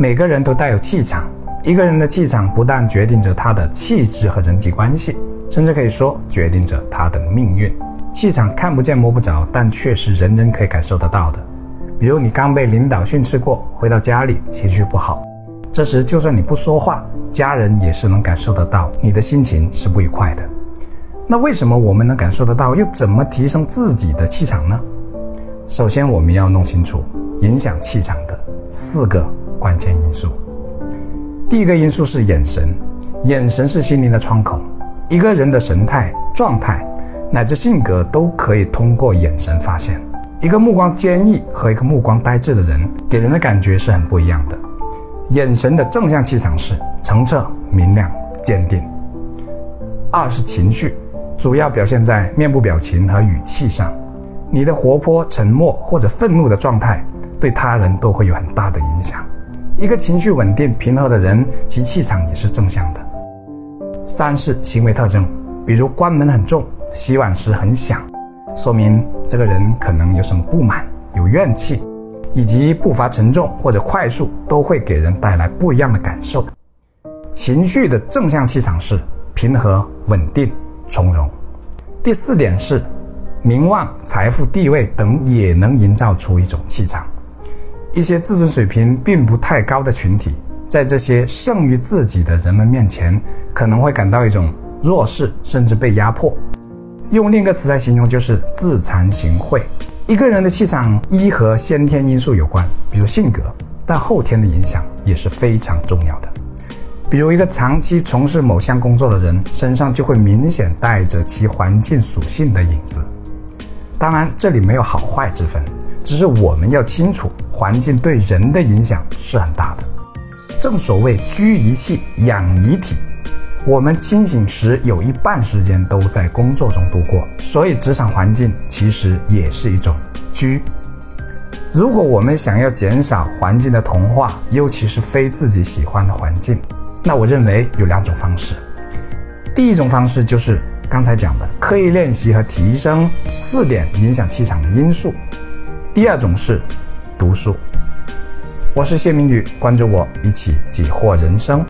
每个人都带有气场，一个人的气场不但决定着他的气质和人际关系，甚至可以说决定着他的命运。气场看不见摸不着，但却是人人可以感受得到的。比如你刚被领导训斥过，回到家里情绪不好，这时就算你不说话，家人也是能感受得到你的心情是不愉快的。那为什么我们能感受得到，又怎么提升自己的气场呢？首先，我们要弄清楚影响气场的四个关键因素。第一个因素是眼神，眼神是心灵的窗口，一个人的神态、状态。乃至性格都可以通过眼神发现。一个目光坚毅和一个目光呆滞的人，给人的感觉是很不一样的。眼神的正向气场是澄澈、明亮、坚定。二是情绪，主要表现在面部表情和语气上。你的活泼、沉默或者愤怒的状态，对他人都会有很大的影响。一个情绪稳定、平和的人，其气场也是正向的。三是行为特征，比如关门很重。洗碗时很响，说明这个人可能有什么不满、有怨气，以及步伐沉重或者快速，都会给人带来不一样的感受。情绪的正向气场是平和、稳定、从容。第四点是，名望、财富、地位等也能营造出一种气场。一些自尊水平并不太高的群体，在这些胜于自己的人们面前，可能会感到一种弱势，甚至被压迫。用另一个词来形容，就是自惭形秽。一个人的气场一和先天因素有关，比如性格，但后天的影响也是非常重要的。比如一个长期从事某项工作的人，身上就会明显带着其环境属性的影子。当然，这里没有好坏之分，只是我们要清楚，环境对人的影响是很大的。正所谓居一气，养一体。我们清醒时有一半时间都在工作中度过，所以职场环境其实也是一种居。如果我们想要减少环境的同化，尤其是非自己喜欢的环境，那我认为有两种方式。第一种方式就是刚才讲的刻意练习和提升四点影响气场的因素。第二种是读书。我是谢明宇，关注我，一起解惑人生。